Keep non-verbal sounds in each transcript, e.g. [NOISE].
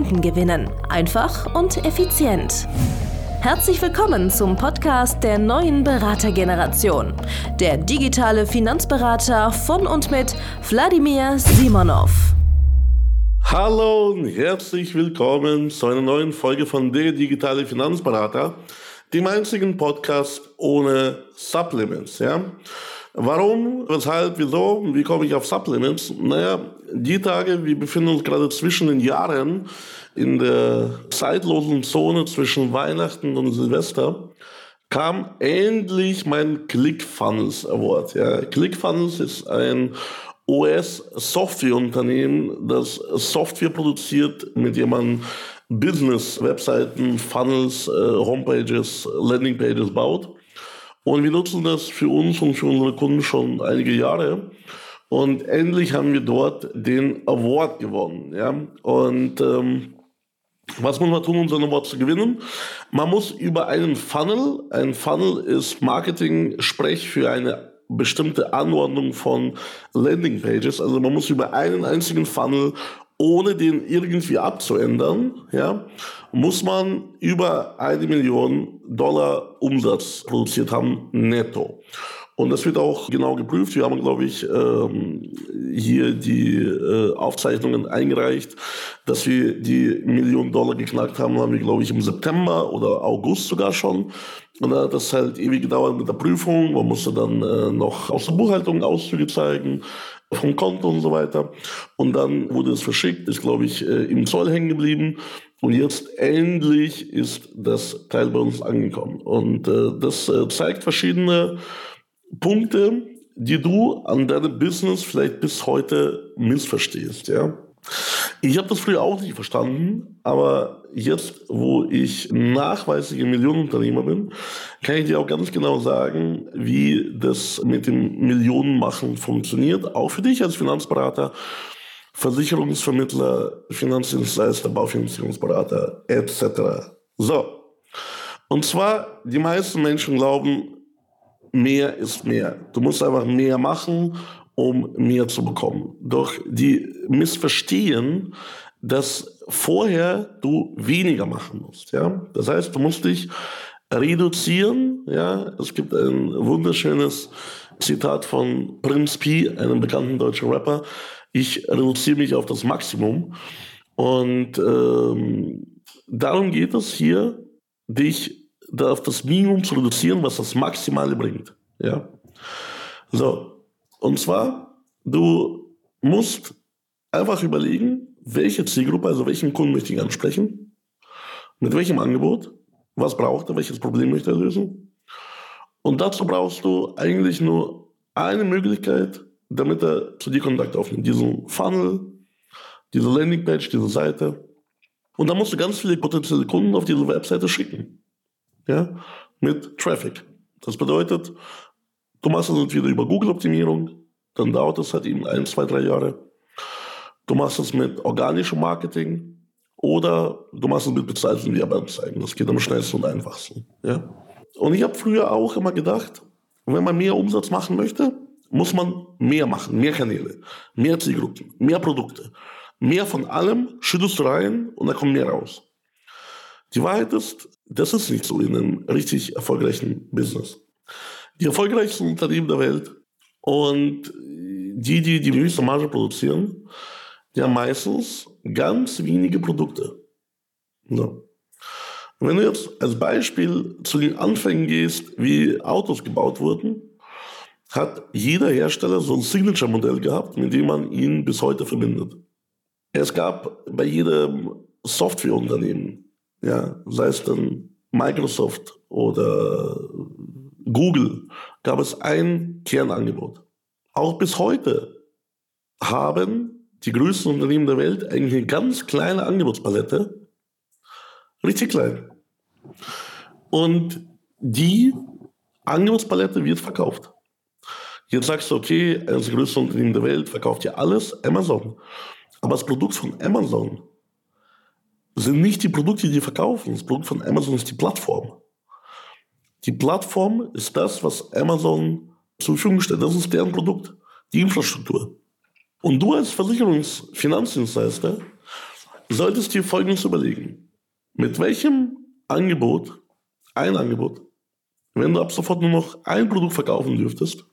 Kunden gewinnen. Einfach und effizient. Herzlich willkommen zum Podcast der neuen Beratergeneration. Der digitale Finanzberater von und mit Wladimir Simonov. Hallo und herzlich willkommen zu einer neuen Folge von Der digitale Finanzberater, dem einzigen Podcast ohne Supplements. Ja? Warum, weshalb, wieso, wie komme ich auf Supplements? Naja, die Tage, wir befinden uns gerade zwischen den Jahren in der zeitlosen Zone zwischen Weihnachten und Silvester, kam endlich mein ClickFunnels Award. Ja, ClickFunnels ist ein OS-Softwareunternehmen, das Software produziert, mit dem man Business-Webseiten, Funnels, äh, Homepages, Landingpages baut. Und wir nutzen das für uns und für unsere Kunden schon einige Jahre. Und endlich haben wir dort den Award gewonnen. Ja? Und ähm, was muss man tun, um so einen Award zu gewinnen? Man muss über einen Funnel, ein Funnel ist Marketing-Sprech für eine bestimmte Anordnung von Landingpages. Also man muss über einen einzigen Funnel ohne den irgendwie abzuändern, ja, muss man über eine Million Dollar Umsatz produziert haben, netto. Und das wird auch genau geprüft. Wir haben, glaube ich, ähm, hier die äh, Aufzeichnungen eingereicht, dass wir die Million Dollar geknackt haben, haben wir, glaube ich, im September oder August sogar schon. Und da hat das halt ewig gedauert mit der Prüfung. Man musste dann äh, noch aus der Buchhaltung Auszüge zeigen, vom Konto und so weiter. Und dann wurde es verschickt, ist, glaube ich, äh, im Zoll hängen geblieben. Und jetzt endlich ist das Teil bei uns angekommen. Und äh, das äh, zeigt verschiedene Punkte, die du an deinem Business vielleicht bis heute missverstehst. Ja? Ich habe das früher auch nicht verstanden, aber jetzt, wo ich nachweislicher Millionenunternehmer bin, kann ich dir auch ganz genau sagen, wie das mit dem Millionenmachen funktioniert, auch für dich als Finanzberater, Versicherungsvermittler, Finanzdienstleister, Baufinanzierungsberater etc. So, und zwar, die meisten Menschen glauben, mehr ist mehr. Du musst einfach mehr machen um mehr zu bekommen. Doch die missverstehen, dass vorher du weniger machen musst. Ja? Das heißt, du musst dich reduzieren. Ja? Es gibt ein wunderschönes Zitat von Prince P, einem bekannten deutschen Rapper. Ich reduziere mich auf das Maximum. Und ähm, darum geht es hier, dich auf das Minimum zu reduzieren, was das Maximale bringt. Ja? So, und zwar, du musst einfach überlegen, welche Zielgruppe, also welchen Kunden möchte ich ansprechen, mit welchem Angebot, was braucht er, welches Problem möchte er lösen. Und dazu brauchst du eigentlich nur eine Möglichkeit, damit er zu dir Kontakt aufnimmt. Diesen Funnel, diese Landingpage, diese Seite. Und dann musst du ganz viele potenzielle Kunden auf diese Webseite schicken. Ja, mit Traffic. Das bedeutet, Du machst es entweder über Google-Optimierung, dann dauert es halt eben ein, zwei, drei Jahre. Du machst es mit organischem Marketing oder du machst es mit bezahlten Werbeanzeigen. Das geht am schnellsten und einfachsten. Ja? Und ich habe früher auch immer gedacht, wenn man mehr Umsatz machen möchte, muss man mehr machen, mehr Kanäle, mehr Zielgruppen, mehr Produkte. Mehr von allem schüttest du rein und da kommt mehr raus. Die Wahrheit ist, das ist nicht so in einem richtig erfolgreichen Business die erfolgreichsten Unternehmen der Welt und die, die die höchste Marge produzieren, die haben meistens ganz wenige Produkte. So. Wenn du jetzt als Beispiel zu den Anfängen gehst, wie Autos gebaut wurden, hat jeder Hersteller so ein Signature-Modell gehabt, mit dem man ihn bis heute verbindet. Es gab bei jedem Softwareunternehmen, ja, sei es dann Microsoft oder Google gab es ein Kernangebot. Auch bis heute haben die größten Unternehmen der Welt eigentlich eine ganz kleine Angebotspalette. Richtig klein. Und die Angebotspalette wird verkauft. Jetzt sagst du, okay, das größte Unternehmen der Welt verkauft ja alles, Amazon. Aber das Produkt von Amazon sind nicht die Produkte, die verkaufen. Das Produkt von Amazon ist die Plattform. Die Plattform ist das, was Amazon zur Verfügung stellt. Das ist deren Produkt, die Infrastruktur. Und du als Versicherungsfinanzdienstleister solltest dir Folgendes überlegen. Mit welchem Angebot, ein Angebot, wenn du ab sofort nur noch ein Produkt verkaufen dürftest,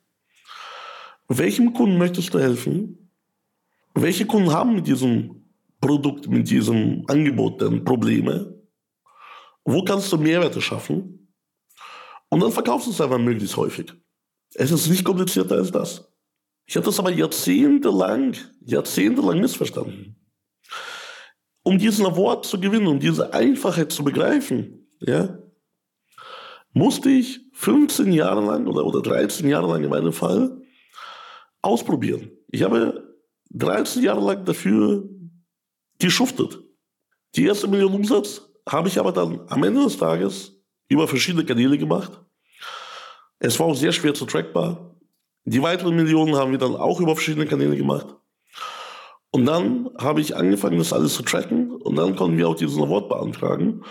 welchem Kunden möchtest du helfen? Welche Kunden haben mit diesem Produkt, mit diesem Angebot denn Probleme? Wo kannst du Mehrwerte schaffen? Und dann verkaufst du es einfach möglichst häufig. Es ist nicht komplizierter als das. Ich habe das aber jahrzehntelang, jahrzehntelang missverstanden. Um diesen Award zu gewinnen, um diese Einfachheit zu begreifen, ja, musste ich 15 Jahre lang oder, oder 13 Jahre lang in meinem Fall ausprobieren. Ich habe 13 Jahre lang dafür geschuftet. Die erste Million Umsatz habe ich aber dann am Ende des Tages über verschiedene Kanäle gemacht. Es war auch sehr schwer zu trackbar. Die weiteren Millionen haben wir dann auch über verschiedene Kanäle gemacht. Und dann habe ich angefangen, das alles zu tracken und dann konnten wir auch diesen Award beantragen.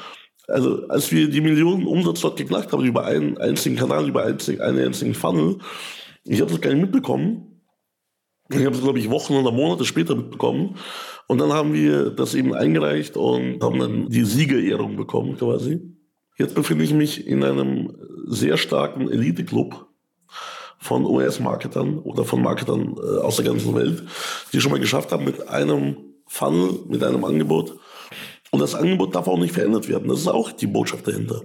Also als wir die Millionen Umsatz dort geknackt haben über einen einzigen Kanal, über einen einzigen Funnel, ich habe das gar nicht mitbekommen. Ich habe es, glaube ich, Wochen oder Monate später mitbekommen. Und dann haben wir das eben eingereicht und haben dann die Siegerehrung bekommen quasi. Jetzt befinde ich mich in einem sehr starken Elite-Club von US-Marketern oder von Marketern äh, aus der ganzen Welt, die schon mal geschafft haben mit einem Funnel, mit einem Angebot. Und das Angebot darf auch nicht verändert werden. Das ist auch die Botschaft dahinter.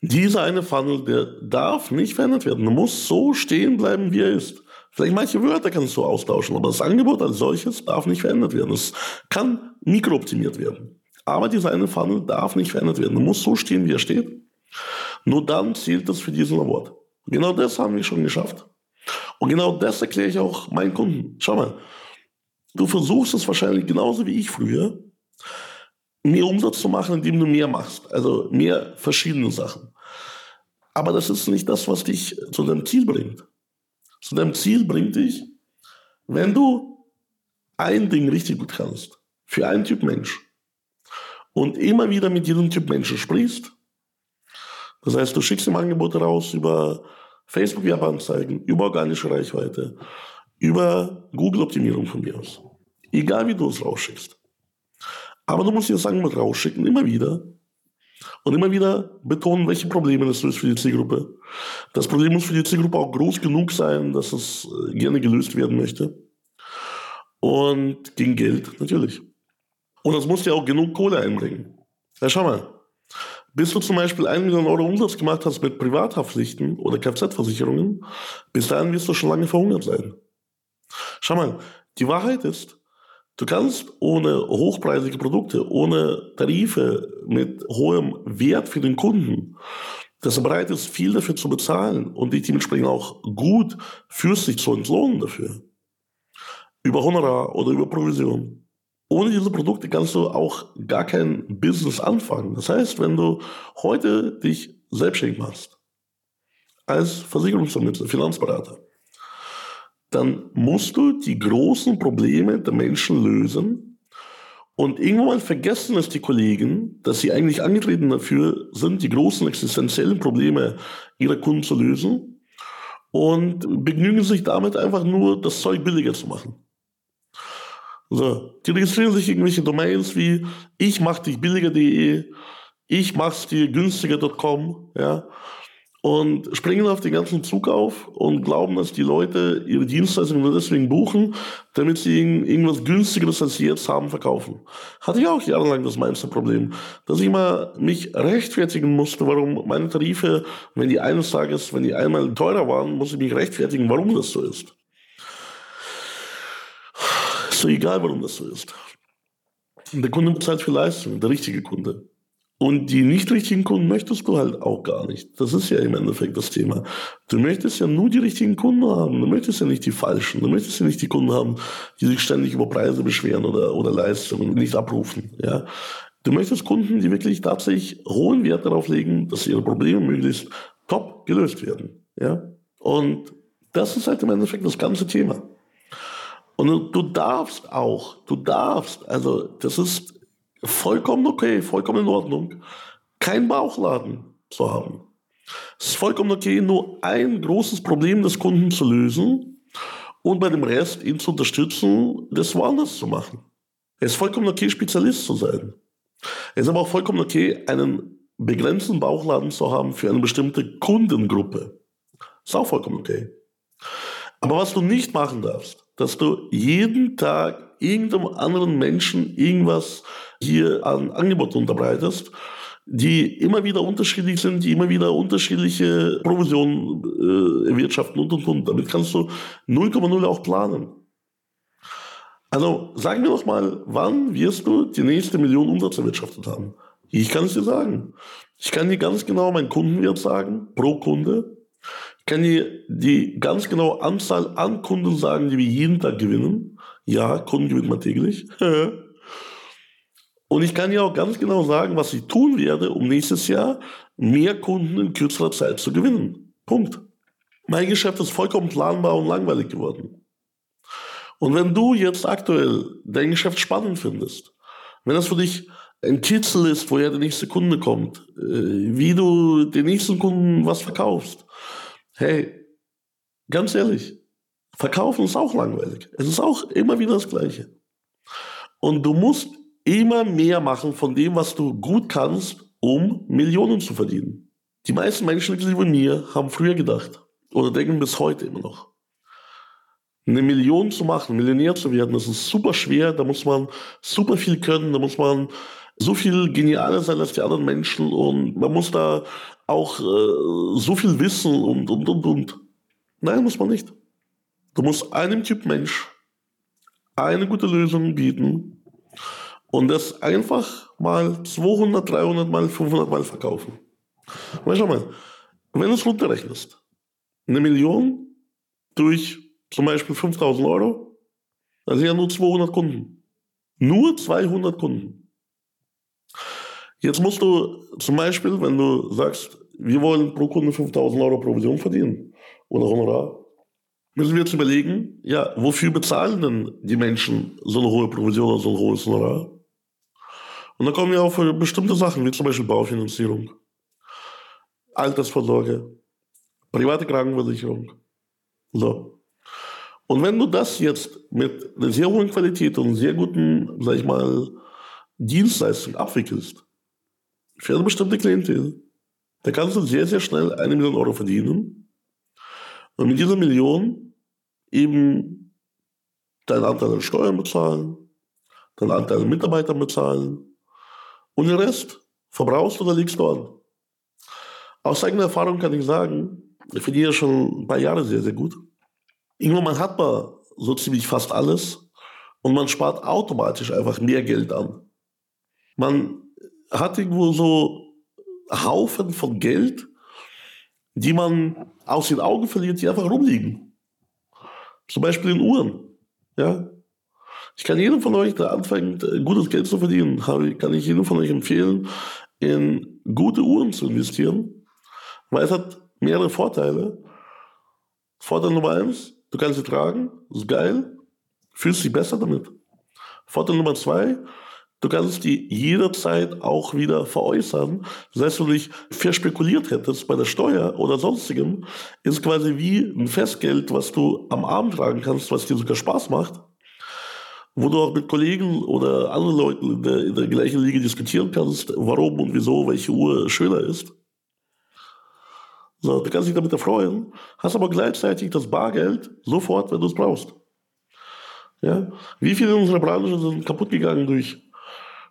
Dieser eine Funnel, der darf nicht verändert werden. Der muss so stehen bleiben, wie er ist. Vielleicht manche Wörter kannst du austauschen, aber das Angebot als solches darf nicht verändert werden. Es kann mikrooptimiert werden. Aber dieser eine Funnel darf nicht verändert werden. Er muss so stehen, wie er steht. Nur dann zählt das für diesen Award. Genau das haben wir schon geschafft. Und genau das erkläre ich auch meinen Kunden. Schau mal, du versuchst es wahrscheinlich genauso wie ich früher, mehr Umsatz zu machen, indem du mehr machst. Also mehr verschiedene Sachen. Aber das ist nicht das, was dich zu deinem Ziel bringt zu deinem Ziel bringt dich, wenn du ein Ding richtig gut kannst, für einen Typ Mensch, und immer wieder mit diesem Typ Menschen sprichst, das heißt, du schickst ihm Angebote raus über Facebook-Werbeanzeigen, über organische Reichweite, über Google-Optimierung von mir aus. Egal wie du es rausschickst. Aber du musst dir das Angebot rausschicken, immer wieder, und immer wieder betonen, welche Probleme das löst für die Zielgruppe. Das Problem muss für die Zielgruppe auch groß genug sein, dass es äh, gerne gelöst werden möchte. Und gegen Geld natürlich. Und das muss ja auch genug Kohle einbringen. Ja, schau mal. Bis du zum Beispiel 1 Million Euro Umsatz gemacht hast mit Privathaftpflichten oder Kfz-Versicherungen, bis dahin wirst du schon lange verhungert sein. Schau mal, die Wahrheit ist, Du kannst ohne hochpreisige Produkte, ohne Tarife mit hohem Wert für den Kunden, dass er bereit ist, viel dafür zu bezahlen und dich dementsprechend auch gut fürs sich zu entlohnen dafür. Über Honorar oder über Provision. Ohne diese Produkte kannst du auch gar kein Business anfangen. Das heißt, wenn du heute dich selbstständig machst, als Versicherungsvermittler, Finanzberater, dann musst du die großen Probleme der Menschen lösen. Und irgendwann vergessen es die Kollegen, dass sie eigentlich angetreten dafür sind, die großen existenziellen Probleme ihrer Kunden zu lösen und begnügen sich damit einfach nur, das Zeug billiger zu machen. So, die registrieren sich irgendwelche Domains wie ich mach dich billiger.de, ich mach's dir günstiger.com, ja und springen auf den ganzen Zug auf und glauben, dass die Leute ihre Dienstleistungen nur deswegen buchen, damit sie irgendwas günstigeres als sie jetzt haben verkaufen. Hatte ich auch jahrelang das meiste Problem, dass ich mal mich rechtfertigen musste, warum meine Tarife, wenn die eines Tages, wenn die einmal teurer waren, muss ich mich rechtfertigen, warum das so ist. So egal, warum das so ist. Der Kunde bezahlt für Leistung, der richtige Kunde. Und die nicht richtigen Kunden möchtest du halt auch gar nicht. Das ist ja im Endeffekt das Thema. Du möchtest ja nur die richtigen Kunden haben. Du möchtest ja nicht die falschen. Du möchtest ja nicht die Kunden haben, die sich ständig über Preise beschweren oder, oder Leistungen nicht abrufen. Ja. Du möchtest Kunden, die wirklich tatsächlich hohen Wert darauf legen, dass ihre Probleme möglichst top gelöst werden. Ja. Und das ist halt im Endeffekt das ganze Thema. Und du darfst auch, du darfst, also das ist vollkommen okay, vollkommen in Ordnung, kein Bauchladen zu haben. Es ist vollkommen okay, nur ein großes Problem des Kunden zu lösen und bei dem Rest ihn zu unterstützen, das woanders zu machen. Es ist vollkommen okay, Spezialist zu sein. Es ist aber auch vollkommen okay, einen begrenzten Bauchladen zu haben für eine bestimmte Kundengruppe. Ist auch vollkommen okay. Aber was du nicht machen darfst, dass du jeden Tag irgendeinem anderen Menschen irgendwas hier an Angeboten unterbreitest, die immer wieder unterschiedlich sind, die immer wieder unterschiedliche Provisionen äh, erwirtschaften und und und. Damit kannst du 0,0 auch planen. Also sag mir doch mal, wann wirst du die nächste Million Umsatz erwirtschaftet haben? Ich kann es dir sagen. Ich kann dir ganz genau meinen Kundenwert sagen, pro Kunde. Ich kann dir die ganz genaue Anzahl an Kunden sagen, die wir jeden Tag gewinnen. Ja, Kunden gewinnt man täglich. [LAUGHS] Und ich kann dir auch ganz genau sagen, was ich tun werde, um nächstes Jahr mehr Kunden in kürzerer Zeit zu gewinnen. Punkt. Mein Geschäft ist vollkommen planbar und langweilig geworden. Und wenn du jetzt aktuell dein Geschäft spannend findest, wenn das für dich ein Kitzel ist, woher der nächste Kunde kommt, äh, wie du den nächsten Kunden was verkaufst, hey, ganz ehrlich, verkaufen ist auch langweilig. Es ist auch immer wieder das Gleiche. Und du musst immer mehr machen von dem, was du gut kannst, um Millionen zu verdienen. Die meisten Menschen, inklusive mir, haben früher gedacht oder denken bis heute immer noch. Eine Million zu machen, Millionär zu werden, das ist super schwer, da muss man super viel können, da muss man so viel genialer sein als die anderen Menschen und man muss da auch äh, so viel wissen und, und, und, und. Nein, muss man nicht. Du musst einem Typ Mensch eine gute Lösung bieten und das einfach mal 200, 300 mal, 500 mal verkaufen. Und schau mal, wenn du es runterrechnest, eine Million durch zum Beispiel 5000 Euro, das sind ja nur 200 Kunden. Nur 200 Kunden. Jetzt musst du zum Beispiel, wenn du sagst, wir wollen pro Kunde 5000 Euro Provision verdienen oder Honorar, müssen wir jetzt überlegen, ja, wofür bezahlen denn die Menschen so eine hohe Provision oder so ein hohes Honorar? Und dann kommen wir auf bestimmte Sachen, wie zum Beispiel Baufinanzierung, Altersvorsorge, private Krankenversicherung. So. Und wenn du das jetzt mit einer sehr hohen Qualität und sehr guten, sag ich mal, Dienstleistung abwickelst, für eine bestimmte Klientel, dann kannst du sehr, sehr schnell eine Million Euro verdienen. Und mit dieser Million eben deinen Anteil an Steuern bezahlen, deinen Anteil an Mitarbeitern bezahlen, und den Rest verbrauchst oder legst du an. Aus eigener Erfahrung kann ich sagen, ich verdiene schon ein paar Jahre sehr, sehr gut. Irgendwann hat man so ziemlich fast alles und man spart automatisch einfach mehr Geld an. Man hat irgendwo so Haufen von Geld, die man aus den Augen verliert, die einfach rumliegen. Zum Beispiel in Uhren. Ja? Ich kann jedem von euch, der anfängt, gutes Geld zu verdienen, kann ich jedem von euch empfehlen, in gute Uhren zu investieren, weil es hat mehrere Vorteile. Vorteil Nummer eins, du kannst sie tragen, ist geil, fühlst dich besser damit. Vorteil Nummer zwei, du kannst die jederzeit auch wieder veräußern. Heißt, wenn du dich verspekuliert hättest bei der Steuer oder sonstigem, ist quasi wie ein Festgeld, was du am Abend tragen kannst, was dir sogar Spaß macht wo du auch mit Kollegen oder anderen Leuten in der, in der gleichen Liga diskutieren kannst, warum und wieso welche Uhr schöner ist. So, du kannst dich damit erfreuen, hast aber gleichzeitig das Bargeld sofort, wenn du es brauchst. Ja? Wie viele in unserer Branche sind kaputt gegangen durch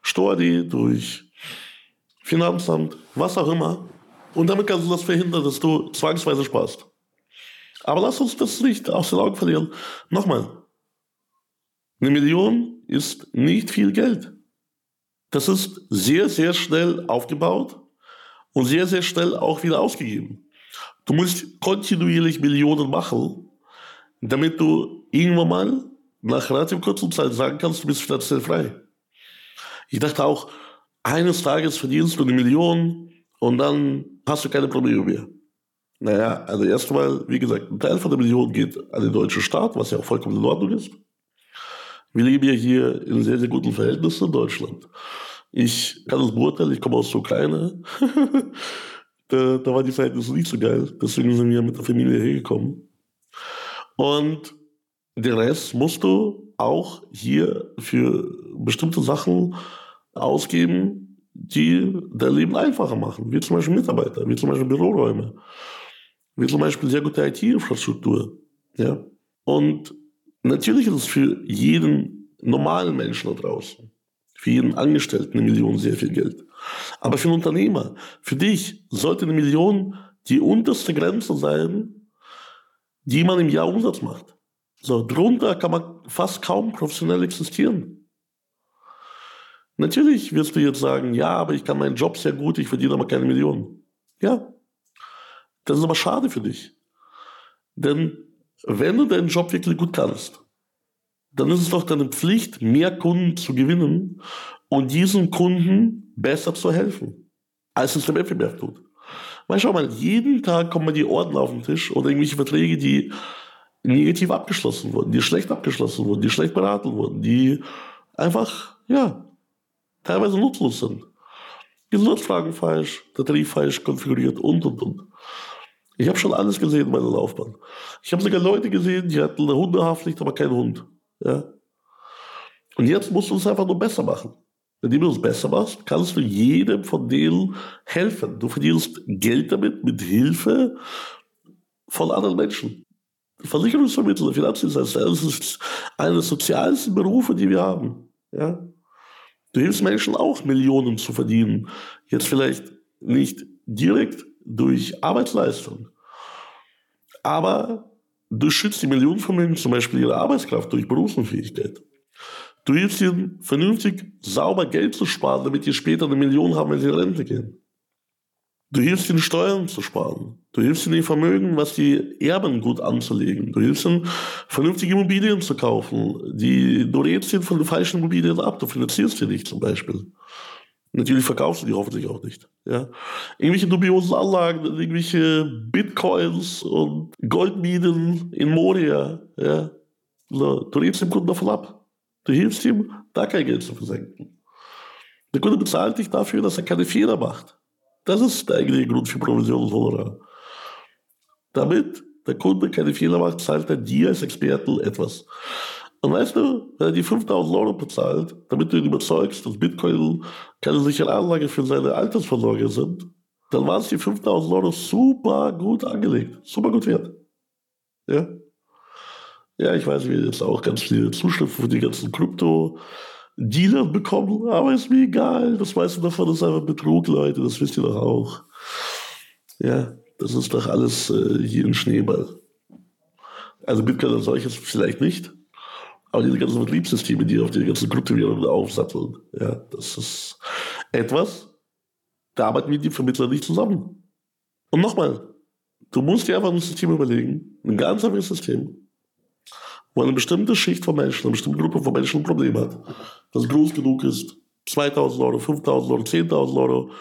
Steuer.de, durch Finanzamt, was auch immer. Und damit kannst du das verhindern, dass du zwangsweise sparst. Aber lass uns das nicht aus den Augen verlieren. Nochmal, eine Million ist nicht viel Geld. das ist sehr, sehr schnell aufgebaut und sehr, sehr schnell auch wieder ausgegeben. Du musst kontinuierlich Millionen machen, damit du irgendwann mal nach relativ kurzer Zeit sagen kannst, du bist finanziell frei. Ich dachte auch, eines Tages verdienst du eine Million und dann hast du keine Probleme mehr. Naja, also erstmal, wie gesagt, ein Teil von der Million geht an den deutschen Staat, was ja auch vollkommen in Ordnung ist. Wir leben ja hier in sehr, sehr guten Verhältnissen in Deutschland. Ich kann das beurteilen, ich komme aus der Ukraine. [LAUGHS] da, da waren die Verhältnisse nicht so geil. Deswegen sind wir mit der Familie hergekommen. Und den Rest musst du auch hier für bestimmte Sachen ausgeben, die dein Leben einfacher machen. Wie zum Beispiel Mitarbeiter, wie zum Beispiel Büroräume, wie zum Beispiel sehr gute IT-Infrastruktur. Ja? Und natürlich ist es für jeden normalen Menschen da draußen, für jeden Angestellten eine Million sehr viel Geld. Aber für einen Unternehmer, für dich sollte eine Million die unterste Grenze sein, die man im Jahr Umsatz macht. So, drunter kann man fast kaum professionell existieren. Natürlich wirst du jetzt sagen, ja, aber ich kann meinen Job sehr gut, ich verdiene aber keine Millionen. Ja, das ist aber schade für dich. Denn wenn du deinen Job wirklich gut kannst, dann ist es doch deine Pflicht, mehr Kunden zu gewinnen und diesen Kunden besser zu helfen, als es der Wettbewerb tut. Weil schau mal, jeden Tag kommen die Orden auf den Tisch oder irgendwelche Verträge, die negativ abgeschlossen wurden, die schlecht abgeschlossen wurden, die schlecht beraten wurden, die einfach, ja, teilweise nutzlos sind. Die falsch, der Tarif falsch konfiguriert und, und, und. Ich habe schon alles gesehen in meiner Laufbahn. Ich habe sogar Leute gesehen, die hatten eine Hundehaftpflicht, aber keinen Hund. Ja. Und jetzt musst du es einfach nur besser machen. Indem du es besser machst, kannst du jedem von denen helfen. Du verdienst Geld damit, mit Hilfe von anderen Menschen. Versicherungsvermittler, Finanzdienstleister, das ist einer der sozialsten Berufe, die wir haben. Ja. Du hilfst Menschen auch, Millionen zu verdienen. Jetzt vielleicht nicht direkt durch Arbeitsleistung. Aber du schützt die Millionenvermögen, zum Beispiel ihre Arbeitskraft durch Berufsunfähigkeit. Du hilfst ihnen vernünftig sauber Geld zu sparen, damit die später eine Million haben, wenn sie in Rente gehen. Du hilfst ihnen Steuern zu sparen. Du hilfst ihnen Vermögen, was die erben, gut anzulegen. Du hilfst ihnen vernünftige Immobilien zu kaufen. Die, du rätst ihnen von den falschen Immobilien ab. Du finanzierst sie nicht zum Beispiel. Natürlich verkaufst du die hoffentlich auch nicht. Ja. Irgendwelche dubiosen Anlagen, irgendwelche Bitcoins und Goldminen in Moria. Ja. So, du redest dem Kunden davon ab. Du hilfst ihm, da kein Geld zu versenken. Der Kunde bezahlt dich dafür, dass er keine Fehler macht. Das ist der eigentliche Grund für Provision und Honorar. Damit der Kunde keine Fehler macht, zahlt er dir als Experten etwas. Und weißt du, wenn er die 5000 Euro bezahlt, damit du ihn überzeugst, dass Bitcoin keine sichere Anlage für seine Altersvorsorge sind, dann waren es die 5000 Euro super gut angelegt, super gut wert. Ja? Ja, ich weiß, wir jetzt auch ganz viele Zuschriften von den ganzen Krypto-Dealern bekommen, aber ist mir egal. Das meiste davon ist einfach Betrug, Leute, das wisst ihr doch auch. Ja, das ist doch alles äh, hier ein Schneeball. Also Bitcoin als solches vielleicht nicht, aber diese ganzen Betriebssysteme, die auf die ganzen Kryptowährungen aufsatteln, ja, das ist etwas, da arbeiten wir die Vermittler nicht zusammen. Und nochmal, du musst dir einfach ein System überlegen, ein ganz einfaches System, wo eine bestimmte Schicht von Menschen, eine bestimmte Gruppe von Menschen ein Problem hat, das groß genug ist, 2000 Euro, 5000 Euro, 10.000 Euro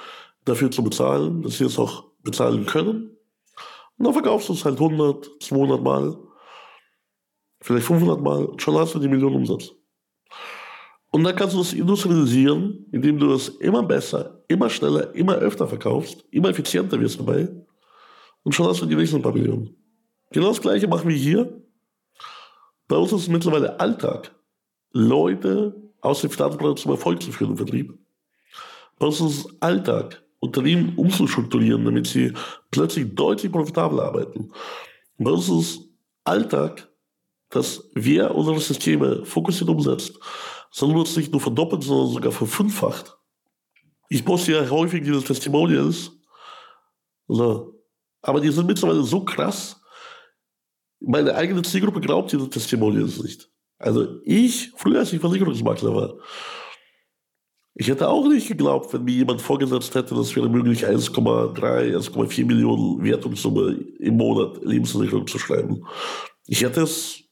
dafür zu bezahlen, dass sie es auch bezahlen können. Und dann verkaufst du es halt 100, 200 Mal vielleicht 500 Mal, schon hast du die Million Umsatz. Und dann kannst du das industrialisieren, indem du das immer besser, immer schneller, immer öfter verkaufst, immer effizienter wirst dabei. Und schon hast du die nächsten paar Millionen. Genau das Gleiche machen wir hier. Bei uns ist es mittlerweile Alltag, Leute aus dem Finanzbranche zum Erfolg zu führen im Vertrieb. Bei uns ist es Alltag, Unternehmen umzustrukturieren, damit sie plötzlich deutlich profitabler arbeiten. Bei uns ist es Alltag, dass wir unsere Systeme fokussiert umsetzt, sondern uns nicht nur verdoppelt, sondern sogar verfünffacht. Ich poste ja häufig diese Testimonials, so. aber die sind mittlerweile so krass, meine eigene Zielgruppe glaubt diese Testimonials nicht. Also ich, früher als ich Versicherungsmakler war, Ich hätte auch nicht geglaubt, wenn mir jemand vorgesetzt hätte, dass wäre möglich 1,3, 1,4 Millionen Wertungssumme im Monat Lebensversicherung zu schreiben. Ich hätte es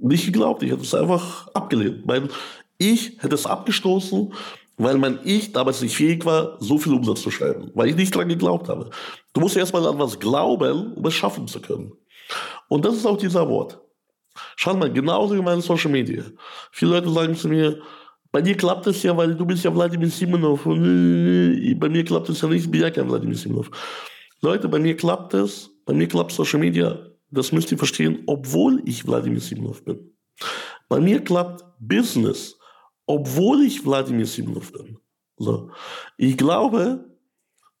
nicht geglaubt, ich hätte es einfach abgelehnt. Mein Ich hätte es abgestoßen, weil mein Ich damals nicht fähig war, so viel Umsatz zu schreiben, weil ich nicht dran geglaubt habe. Du musst erstmal an was glauben, um es schaffen zu können. Und das ist auch dieser Wort. Schau mal, genauso wie meine Social Media. Viele Leute sagen zu mir, bei dir klappt es ja, weil du bist ja Wladimir Simonov und bei mir klappt es ja nicht, ich bin ja kein Wladimir Simonov. Leute, bei mir klappt es, bei mir klappt Social Media, das müsst ihr verstehen, obwohl ich Wladimir Simonov bin. Bei mir klappt Business, obwohl ich Wladimir Simonov bin. So. Ich glaube,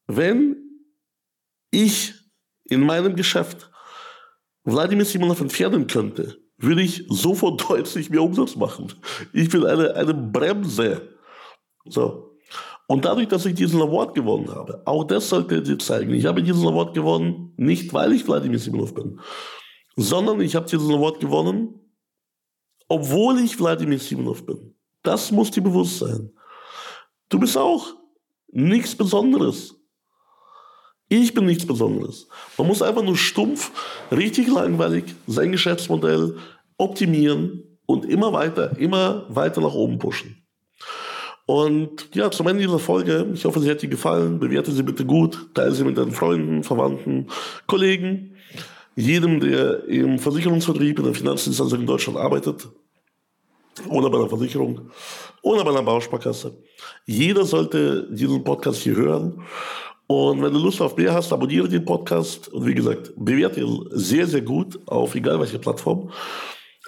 wenn ich in meinem Geschäft Wladimir Simonov entfernen könnte, würde ich sofort [LAUGHS] deutlich mehr Umsatz machen. Ich bin eine, eine Bremse. So. Und dadurch, dass ich diesen Award gewonnen habe, auch das sollte dir zeigen. Ich habe diesen Award gewonnen, nicht weil ich Wladimir Simonov bin, sondern ich habe diesen Award gewonnen, obwohl ich Wladimir Simonov bin. Das muss dir bewusst sein. Du bist auch nichts Besonderes. Ich bin nichts Besonderes. Man muss einfach nur stumpf, richtig langweilig sein Geschäftsmodell optimieren und immer weiter, immer weiter nach oben pushen. Und ja, zum Ende dieser Folge, ich hoffe, sie hat dir gefallen. Bewerte sie bitte gut, teile sie mit deinen Freunden, Verwandten, Kollegen, jedem, der im Versicherungsvertrieb, in der Finanzdienstleistung in Deutschland arbeitet, oder bei einer Versicherung, oder bei einer Bausparkasse. Jeder sollte diesen Podcast hier hören und wenn du Lust auf mehr hast, abonniere den Podcast. Und wie gesagt, bewerte ihn sehr, sehr gut auf egal welche Plattform.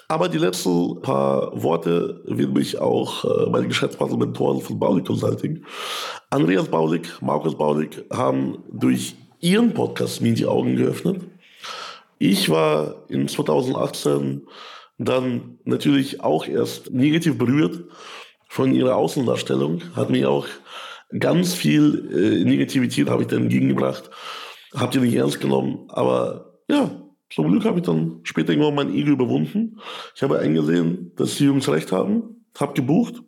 Aber die letzten paar Worte widme ich auch äh, meinen Geschäftspartner Mentoren von Baulig Consulting. Andreas Baulig, Markus Baulig haben durch ihren Podcast mir die Augen geöffnet. Ich war in 2018 dann natürlich auch erst negativ berührt von ihrer Außendarstellung, hat mich auch ganz viel äh, Negativität habe ich dann entgegengebracht. Habt ihr nicht ernst genommen. Aber ja, zum Glück habe ich dann später irgendwann mein Ego überwunden. Ich habe eingesehen, dass die Jungs recht haben, habe gebucht,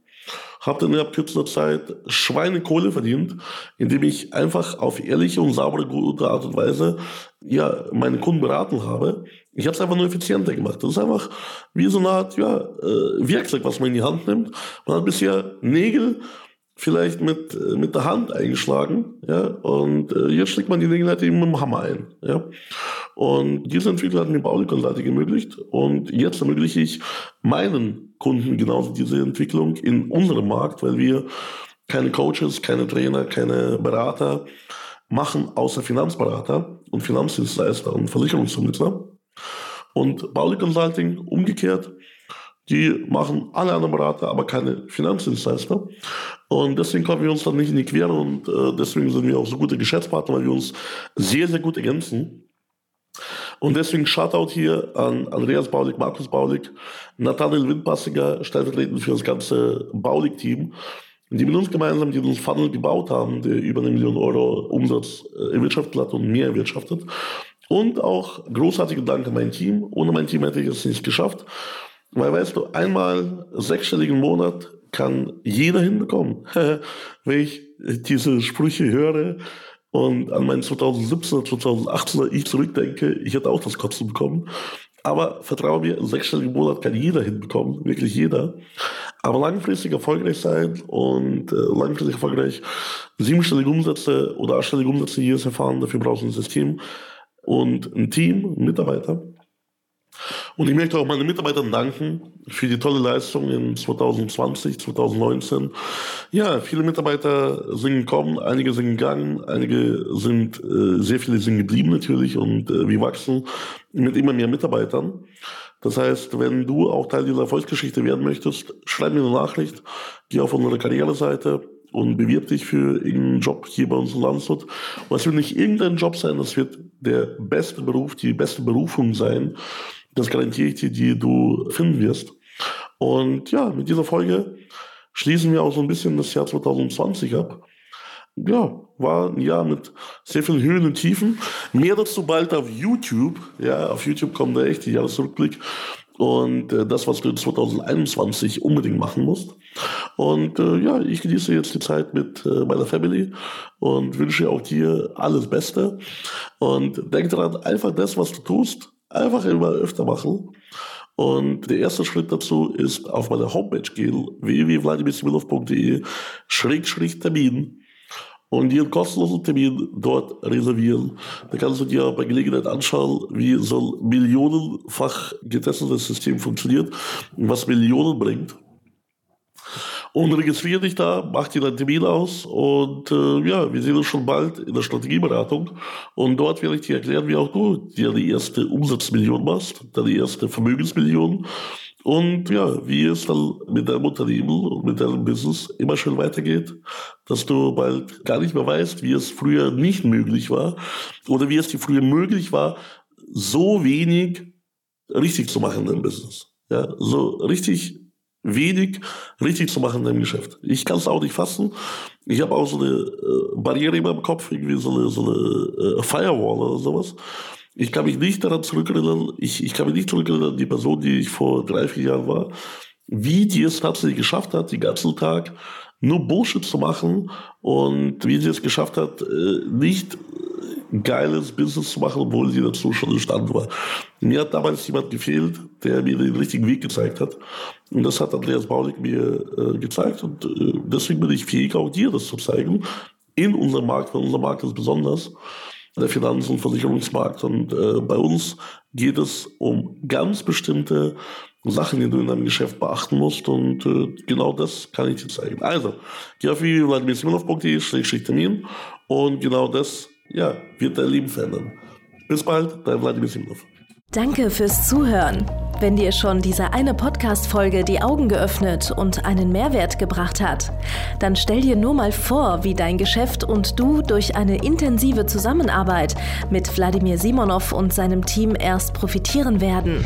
habe dann innerhalb kürzester Zeit Schweinekohle verdient, indem ich einfach auf ehrliche und saubere, gute Art und Weise ja, meine Kunden beraten habe. Ich habe es einfach nur effizienter gemacht. Das ist einfach wie so eine Art ja, äh, Werkzeug, was man in die Hand nimmt. Man hat bisher Nägel vielleicht mit, äh, mit der Hand eingeschlagen, ja, und äh, jetzt schlägt man die Gelegenheit eben mit dem Hammer ein, ja. Und diese Entwicklung hat mir Pauli Consulting ermöglicht und jetzt ermögliche ich meinen Kunden genauso diese Entwicklung in unserem Markt, weil wir keine Coaches, keine Trainer, keine Berater machen, außer Finanzberater und Finanzdienstleister und Versicherungsvermittler. Und Pauli Consulting umgekehrt die machen alle anderen Berater, aber keine Finanzdienstleister. Und deswegen kommen wir uns dann nicht in die Quere und äh, deswegen sind wir auch so gute Geschäftspartner, weil wir uns sehr, sehr gut ergänzen. Und deswegen Shoutout hier an Andreas Baulig, Markus Baulig, Nathaniel Windpassiger, stellvertretend für das ganze Baulig-Team, die mit uns gemeinsam diesen Funnel gebaut haben, der über eine Million Euro Umsatz äh, erwirtschaftet hat und mehr erwirtschaftet. Und auch großartige Dank an mein Team. Ohne mein Team hätte ich es nicht geschafft. Weil weißt du, einmal sechsstelligen Monat kann jeder hinbekommen. [LAUGHS] Wenn ich diese Sprüche höre und an meinen 2017er, 2018er ich zurückdenke, ich hätte auch das Kotzen bekommen. Aber vertraue mir, sechsstelligen Monat kann jeder hinbekommen, wirklich jeder. Aber langfristig erfolgreich sein und äh, langfristig erfolgreich siebenstellige Umsätze oder achtstellige Umsätze jedes erfahren, dafür brauchst du ein System und ein Team, Mitarbeiter. Und ich möchte auch meinen Mitarbeitern danken für die tolle Leistung in 2020, 2019. Ja, viele Mitarbeiter sind gekommen, einige sind gegangen, einige sind, äh, sehr viele sind geblieben natürlich und äh, wir wachsen mit immer mehr Mitarbeitern. Das heißt, wenn du auch Teil dieser Erfolgsgeschichte werden möchtest, schreib mir eine Nachricht, geh auf unsere Karriereseite und bewirb dich für irgendeinen Job hier bei uns in Landshut. Und es wird nicht irgendein Job sein, das wird der beste Beruf, die beste Berufung sein, das garantiere ich dir, die du finden wirst. Und ja, mit dieser Folge schließen wir auch so ein bisschen das Jahr 2020 ab. Ja, war ein Jahr mit sehr vielen Höhen und Tiefen. Mehr dazu bald auf YouTube. Ja, auf YouTube kommt der echte Jahresrückblick. und äh, das, was du in 2021 unbedingt machen musst. Und äh, ja, ich genieße jetzt die Zeit mit äh, meiner Family und wünsche auch dir alles Beste. Und denk daran, einfach das, was du tust, einfach immer öfter machen. Und der erste Schritt dazu ist auf meine Homepage gehen, www.vladimirsimilov.de, Schrägstrich Termin und dir einen kostenlosen Termin dort reservieren. Da kannst du dir bei Gelegenheit anschauen, wie so ein millionenfach getestetes System funktioniert was Millionen bringt. Und registriere dich da, mach dir deinen Termin aus und äh, ja, wir sehen uns schon bald in der Strategieberatung. Und dort werde ich dir erklären, wie auch du dir die erste Umsatzmillion machst, deine erste Vermögensmillion und ja, wie es dann mit deinem Unternehmen und mit deinem Business immer schön weitergeht, dass du bald gar nicht mehr weißt, wie es früher nicht möglich war oder wie es dir früher möglich war, so wenig richtig zu machen in deinem Business. Ja, so richtig wenig richtig zu machen in deinem Geschäft. Ich kann es auch nicht fassen. Ich habe auch so eine äh, Barriere in meinem Kopf, irgendwie so eine, so eine äh, Firewall oder sowas. Ich kann mich nicht daran zurückerinnern, ich, ich kann mich nicht zurückerinnern die Person, die ich vor drei, vier Jahren war, wie die es tatsächlich geschafft hat, den ganzen Tag nur Bullshit zu machen und wie sie es geschafft hat, äh, nicht geiles Business zu machen, obwohl sie dazu schon imstande war. Mir hat damals jemand gefehlt, der mir den richtigen Weg gezeigt hat. Und das hat Andreas Baulig mir äh, gezeigt. Und äh, deswegen bin ich fähig, auch dir das zu zeigen. In unserem Markt, weil unser Markt ist besonders der Finanz- und Versicherungsmarkt. Und bei uns geht es um ganz bestimmte Sachen, die du in deinem Geschäft beachten musst. Und äh, genau das kann ich dir zeigen. Also, geh auf www.vladimirsimonov.de Termin und genau das ja, wird dein Leben verändern. Bis bald, dein Vladimir Simonov. Danke fürs Zuhören. Wenn dir schon diese eine Podcast-Folge die Augen geöffnet und einen Mehrwert gebracht hat, dann stell dir nur mal vor, wie dein Geschäft und du durch eine intensive Zusammenarbeit mit Wladimir Simonov und seinem Team erst profitieren werden.